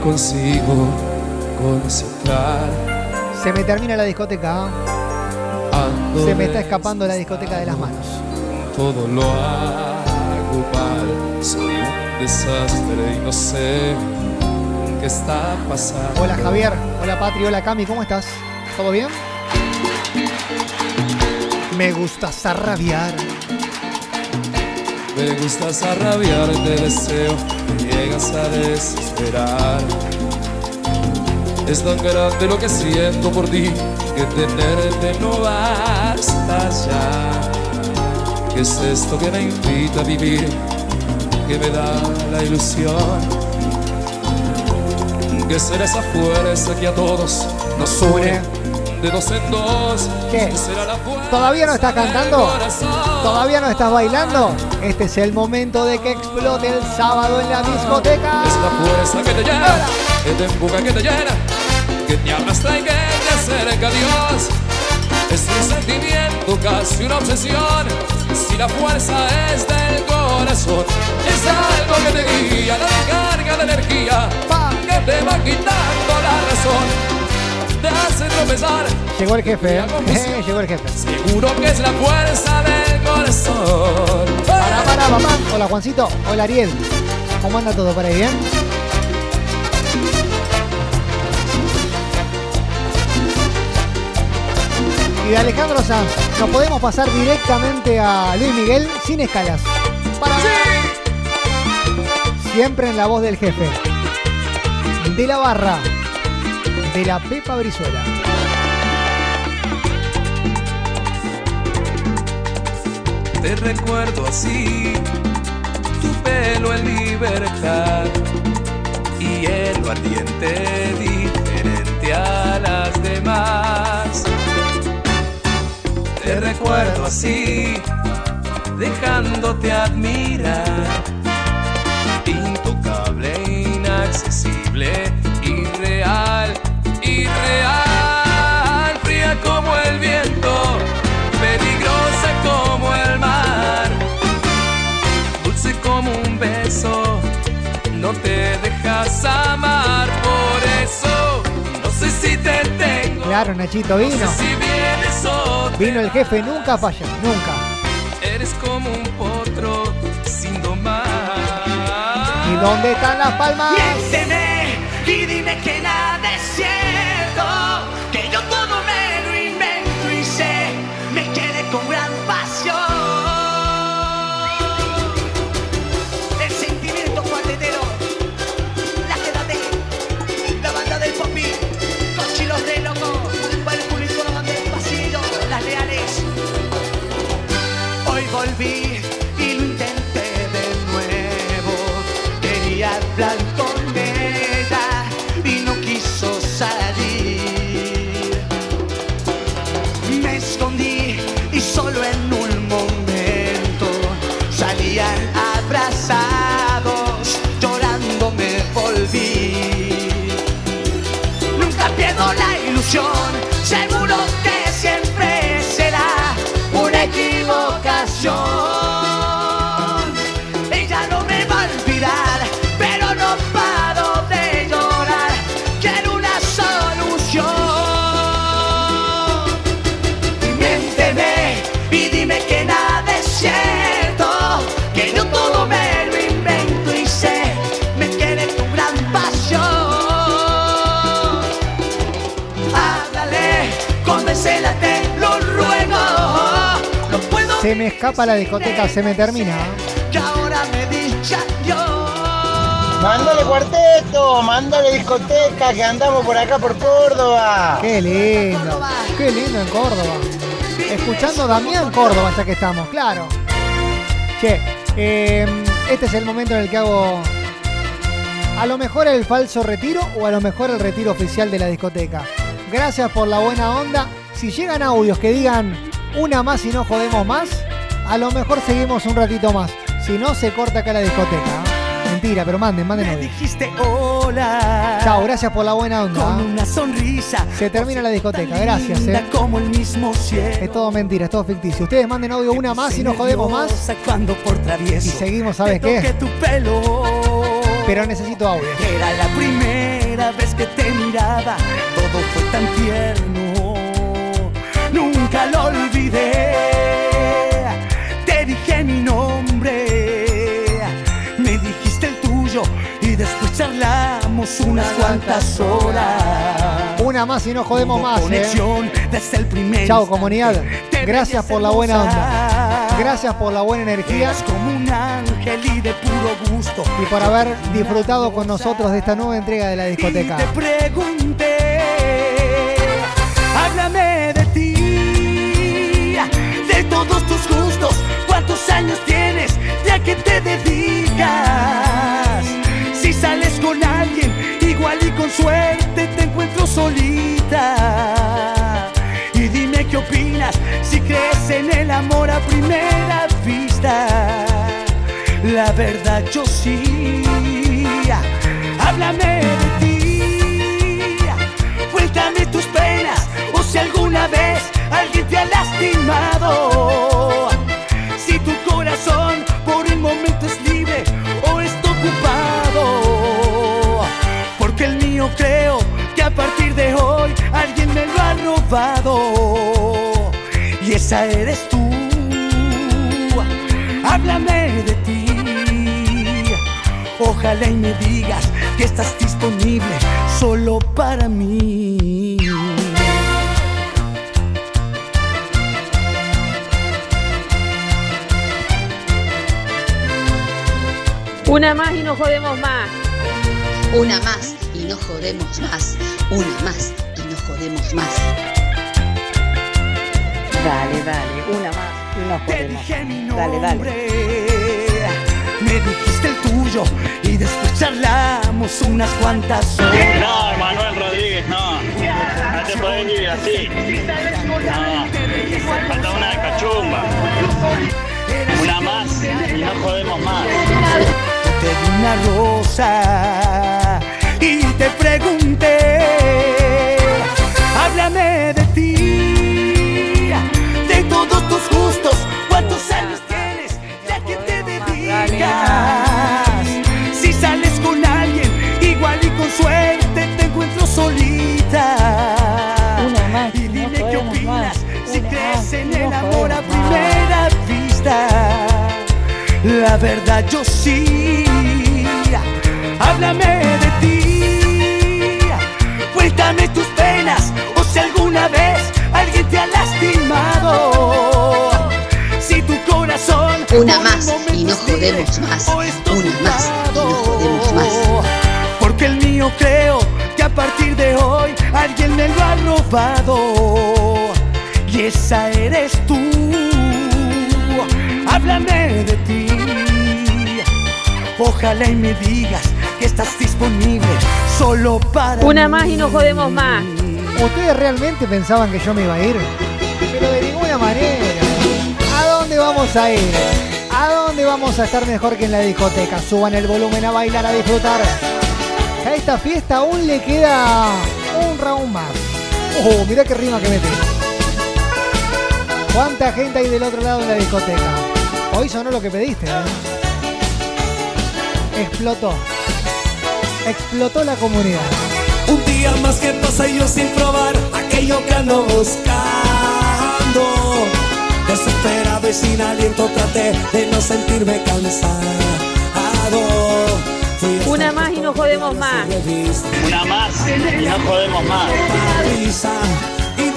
Consigo concentrar. Se me termina la discoteca. ¿ah? Ando Se me está escapando la discoteca de las manos. Todo lo hago mal. Soy un desastre y no sé qué está pasando. Hola Javier, hola Patri, hola Cami, ¿cómo estás? ¿Todo bien? Me gusta zarrabiar. Me gustas a rabiar, te deseo, llegas a desesperar. Es tan grande lo que siento por ti, que tenerte no basta ya. ¿Qué es esto que me invita a vivir, que me da la ilusión? Que será esa fuerza que a todos nos une de dos en dos. ¿Qué? ¿Todavía no estás cantando? ¿Todavía no estás bailando? Este es el momento de que explote el sábado en la discoteca. Es la fuerza que te llena, que te empuja, que te llena, que te arrastra y que te acerca a Dios. Es un sentimiento, casi una obsesión. Si la fuerza es del corazón, es algo que te guía, la carga de energía, que te va quitando la razón, te hace tropezar. Llegó el jefe, ¿eh? Llegó el jefe. Seguro que es la fuerza del corazón. Para, para, papá. Hola Juancito, hola Ariel. ¿Cómo anda todo por ahí, bien? Y de Alejandro Sanz, nos podemos pasar directamente a Luis Miguel sin escalas. Para Siempre en la voz del jefe. De la barra. De la Pepa Brizuela. Te recuerdo así, tu pelo en libertad y hielo ardiente diferente a las demás. Te recuerdo así, dejándote admirar, intocable, inaccesible, amar, por eso no sé si te tengo. Claro, Nachito, vino. No sé si vienes o te Vino el jefe, nunca falla, nunca. Eres como un potro sin domar. ¿Y dónde están las palmas? Miénteme y dime que nada Se me escapa la discoteca, se me termina. que ahora me dicha yo. Mándale cuarteto, mándale discoteca, que andamos por acá por Córdoba. Qué lindo, qué lindo en Córdoba. Escuchando Damián Córdoba, ya que estamos, claro. Che, eh, este es el momento en el que hago a lo mejor el falso retiro o a lo mejor el retiro oficial de la discoteca. Gracias por la buena onda. Si llegan audios que digan una más y no jodemos más, A lo mejor seguimos un ratito más. Si no, se corta acá la discoteca. ¿eh? Mentira, pero manden, manden audio. Dijiste hola. Chao, gracias por la buena onda. Con una sonrisa. Se termina la discoteca, gracias. eh. como el mismo cielo. Es todo mentira, es todo ficticio. Ustedes manden audio una más y nos jodemos más. Por travieso Y seguimos, ¿sabes qué? tu pelo. Pero necesito audio. Era la primera vez que te miraba, todo fue tan tierno, nunca lo olvidé. Te dije mi nombre, me dijiste el tuyo y después charlamos unas cuantas horas. Una más y nos jodemos más. eh. Conexión desde el primer Chao, comunidad. Gracias por la buena onda. Gracias por la buena energía como un ángel y de puro gusto. y por haber disfrutado con nosotros de esta nueva entrega de la discoteca. Y te pregunté, háblame de todos tus gustos, cuántos años tienes, ya que te dedicas. Si sales con alguien, igual y con suerte te encuentro solita. Y dime qué opinas, si crees en el amor a primera vista. La verdad yo sí. Háblame de ti. Cuéntame tus penas o si alguna vez lastimado. Si tu corazón por un momento es libre o está ocupado. Porque el mío creo que a partir de hoy alguien me lo ha robado. Y esa eres tú. Háblame de ti. Ojalá y me digas que estás disponible solo para mí. Una más y no jodemos más. Una más y no jodemos más. Una más y no jodemos más. Dale, dale, una más y no Te jodemos dije mi más. Dale, dale. Me dijiste el tuyo y después charlamos unas cuantas horas. No, Manuel Rodríguez, no. No te podés vivir así. No. Falta una de cachumba. Una más y no jodemos más. Di una rosa y te pregunté, háblame de ti, de todos tus gustos, cuántos años tienes, ya que te dedicas. Si sales con alguien, igual y con suerte te encuentro solita. Y dime qué opinas, si crees en el amor a primera vista. La verdad yo sí. Háblame de ti. Cuéntame tus penas o si alguna vez alguien te ha lastimado. Si tu corazón Una más y no jodemos más. Una más y no jodemos más. porque el mío creo que a partir de hoy alguien me lo ha robado. Y esa eres tú. Háblame de ti. Ojalá y me digas que estás disponible solo para Una mí. más y no jodemos más. ¿Ustedes realmente pensaban que yo me iba a ir? Pero de ninguna manera. ¿A dónde vamos a ir? ¿A dónde vamos a estar mejor que en la discoteca? Suban el volumen a bailar, a disfrutar. A esta fiesta aún le queda un round más. Oh, mirá qué rima que mete. ¿Cuánta gente hay del otro lado de la discoteca? Hoy sonó lo que pediste, ¿eh? Explotó. Explotó la comunidad. Un día más que pasa yo sin probar aquello que ando buscando. Desesperado y sin aliento traté de no sentirme cansado. Una más y no jodemos más. Una más y no jodemos más.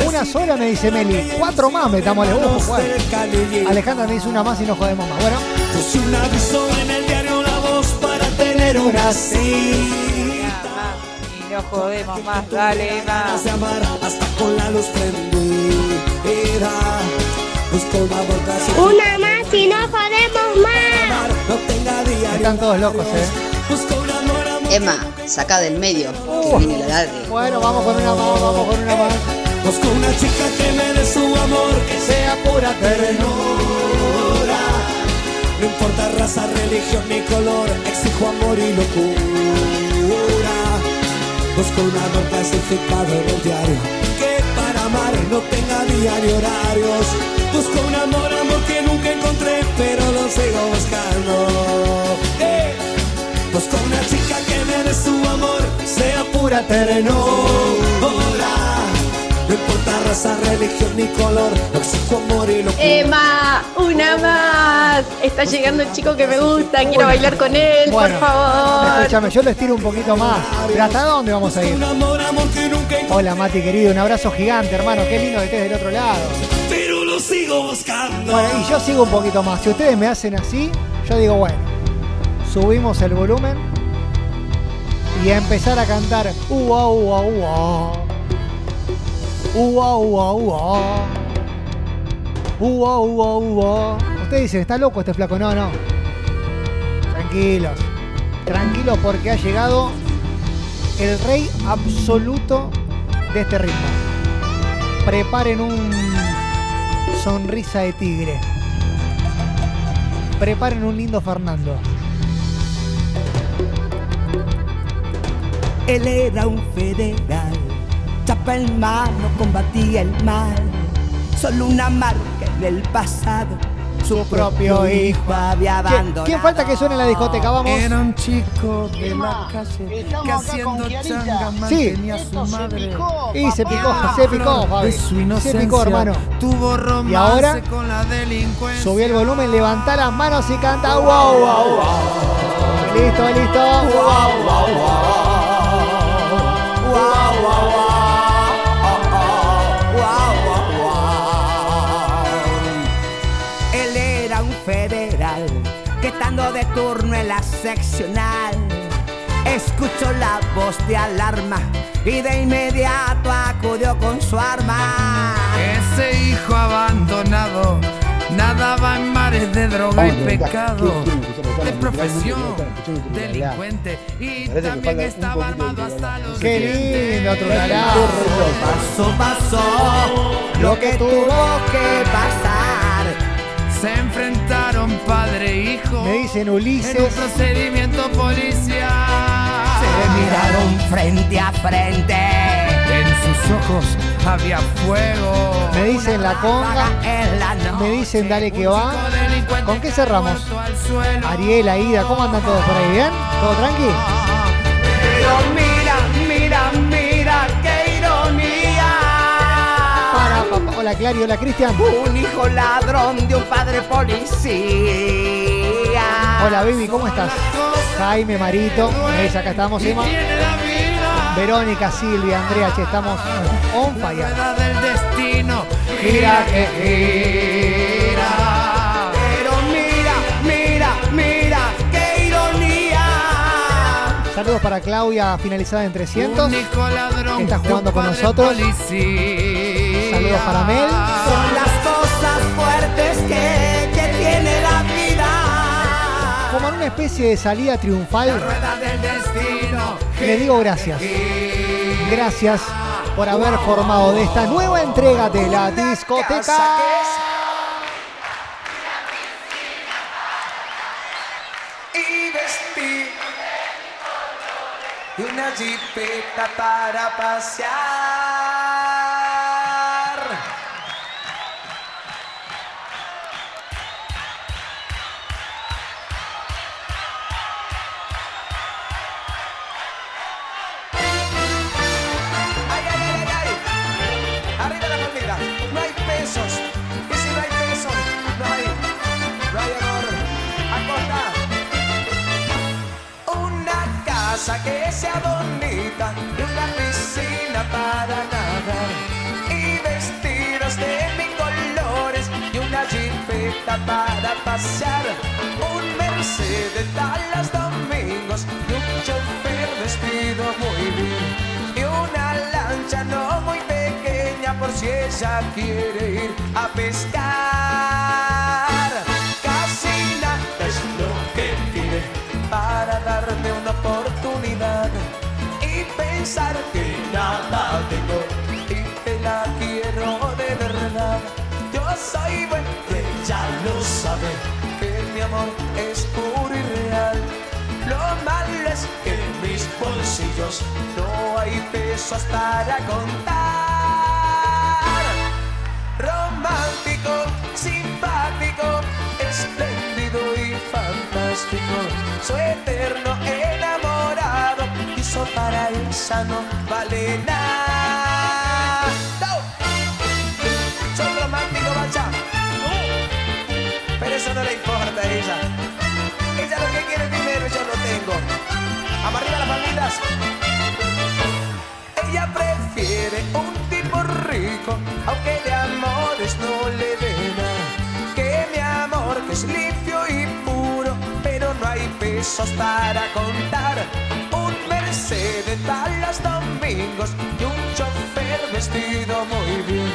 Una sola me dice Meli, cuatro más metámosle. Alejandra me dice una más y no jodemos más. Bueno, una cita. Y no jodemos más. Dale, más. hasta con la luz prendida. Busco una más y no jodemos más. No tenga diario. están todos locos, ¿eh? Emma, saca del medio, Uh. que viene la larga. Bueno, vamos con una más, vamos con una más. Busco una chica que me dé su amor, que sea pura ternura. Importa raza, religión ni color, exijo amor y locura. Busco un amor clasificado en el diario, que para amar no tenga día ni horarios. Busco un amor, amor que nunca encontré, pero lo sigo buscando. Busco una chica que me dé su amor, sea pura ternura. No importa raza, religión ni color, no exijo amor y locura. Emma, una más. Está llegando el chico que me gusta, quiero Bueno. bailar con él, Bueno, por favor. Escúchame, yo lo estiro un poquito más. ¿Pero hasta dónde vamos a ir? Hola Mati querido, un abrazo gigante hermano, qué lindo que estés del otro lado. pero lo sigo buscando. Bueno, y yo sigo un poquito más. Si ustedes me hacen así, yo digo, bueno, subimos el volumen y a empezar a cantar. Ua, ua, ua. Ua, ua, ua. Ua, ua, ua. Ustedes dicen, ¿está loco este flaco? No, no. Tranquilos. Tranquilos porque ha llegado el rey absoluto de este ritmo. Preparen un sonrisa de tigre. Preparen un lindo Fernando. Él era un federal, chapa en mano, combatía el mal. Solo una marca en el pasado, su propio hijo había ¿Quién, abandonado. quién falta que suene en la discoteca? Vamos. Era un chico de la calle estamos que haciendo changa Sí. mantenía a su madre. picó, Y se picó, se picó, Fabi. Se picó, hermano. tuvo romance Y ahora con la delincuencia. subí el volumen, levanta las manos y canta wow, wow, wow. Listo, listo. Wow, wow, wow. Él de turno en la seccional escuchó la voz de alarma y de inmediato acudió con su arma. Ese hijo abandonado nadaba en mares de droga y pecado, de profesión, delincuente y también estaba armado hasta los Qué lindo, otro. Paso pasó lo que tuvo que pasar. Se enfrentaron padre e hijo Me dicen en un Ulises. procedimiento policial. Se miraron frente a frente. En sus ojos había fuego. Me dicen la conga. La noche. Me dicen dale que va. ¿Con qué cerramos? Ariel, Aida, ¿cómo andan todos por ahí? ¿Bien? ¿Todo tranqui? Hola Clary, hola Cristian. Un hijo ladrón de un padre policía. Hola baby, ¿cómo estás? Jaime, Marito, acá estamos, Emma. La. Verónica, Silvia, Andrea, che, estamos on fire. rueda del destino Gira que gira. Pero mira, mira, mira, qué ironía. Saludos para Claudia, finalizada en 300. Un hijo ladrón Está jugando con nosotros. policía. Saludos para Mel. Son las cosas fuertes que, que tiene la vida. Como en una especie de salida triunfal, Rueda del destino. le digo gracias. Gracias por haber formado de esta nueva entrega de la discoteca. y una jipeta para pasear. Que sea bonita y una piscina para nadar. Y vestidos de mil colores y una jipeta para pasear. Un Mercedes a los domingos y un chofer vestido muy bien. Y una lancha no muy pequeña por si ella quiere ir a pescar. Pensar que nada tengo y te la quiero de verdad. Yo soy bueno, ella lo sabe, que mi amor es puro y real. Lo malo es que en mis bolsillos no hay pesos para contar. Para esa no vale nada. ¡No! Soy romántico, bacha. Pero eso no le importa a ella. Ella lo que quiere es dinero, yo lo tengo. Vamos arriba las palmitas. Ella prefiere un tipo rico, aunque de amores no le dé. Que mi amor, que es limpio y puro, pero no hay pesos para contar. Un Mercedes para los domingos y un chofer vestido muy bien.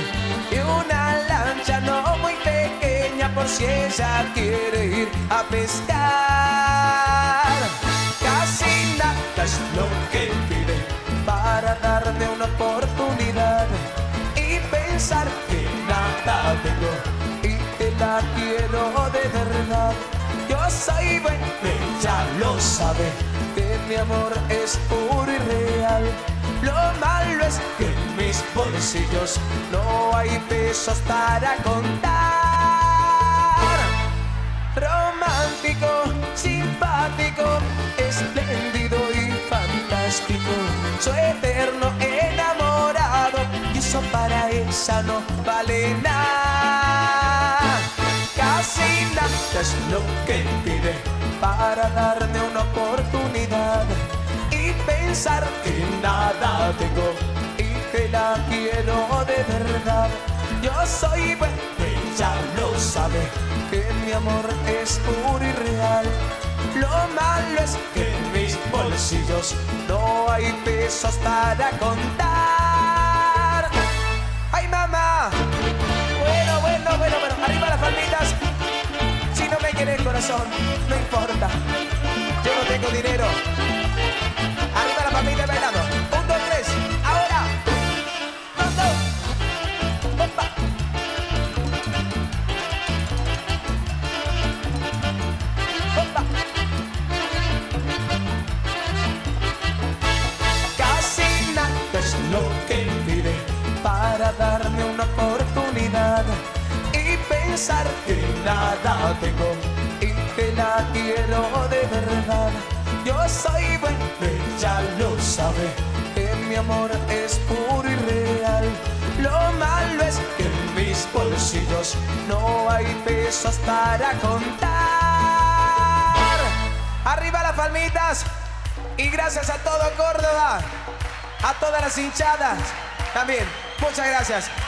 Y una lancha no muy pequeña por si ella quiere ir a pescar. Casi nada es lo que pide para darme una oportunidad y pensar que nada tengo y que la quiero de verdad. Soy bueno, ella lo sabe, que mi amor es puro y real. Lo malo es que en mis bolsillos no hay pesos para contar. Romántico, simpático, espléndido y fantástico. Soy eterno enamorado y eso para esa no vale nada. Casi nada es lo que pide para darme una oportunidad y pensar que nada tengo y que la quiero de verdad. Yo soy bueno, ella lo sabe, que mi amor es puro y real. Lo malo es que en mis bolsillos no hay pesos para contar. No importa. Yo no tengo dinero. Arriba la palmita bailando. Un, dos, tres. Ahora. Dos. Opa. Opa. Casi nada es lo que pide para darme una oportunidad y pensar que nada tengo la quiero de verdad. Yo soy bueno, ella lo sabe, que mi amor es puro y real. Lo malo es que en mis bolsillos no hay pesos para contar. Arriba las palmitas y gracias a todo Córdoba, a todas las hinchadas también. Muchas gracias.